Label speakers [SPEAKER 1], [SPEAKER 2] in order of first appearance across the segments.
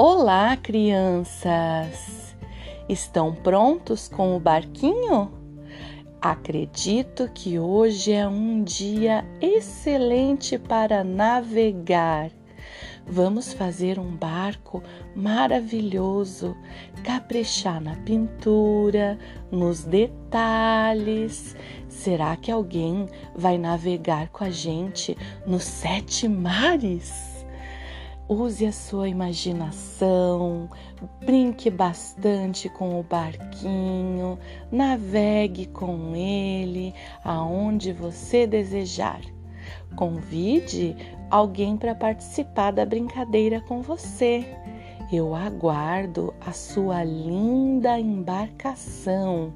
[SPEAKER 1] Olá, crianças! Estão prontos com o barquinho? Acredito que hoje é um dia excelente para navegar. Vamos fazer um barco maravilhoso, caprichar na pintura, nos detalhes. Será que alguém vai navegar com a gente nos sete mares? Use a sua imaginação, brinque bastante com o barquinho, navegue com ele aonde você desejar. Convide alguém para participar da brincadeira com você. Eu aguardo a sua linda embarcação.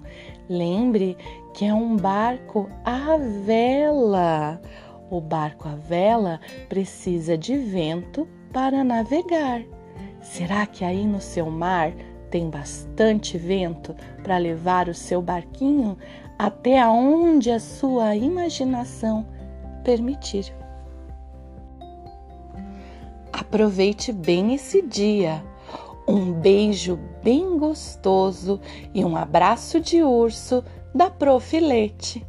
[SPEAKER 1] Lembre que é um barco à vela. O barco à vela precisa de vento para navegar. Será que aí no seu mar tem bastante vento para levar o seu barquinho até aonde a sua imaginação permitir? Aproveite bem esse dia. Um beijo bem gostoso e um abraço de urso da Profilete.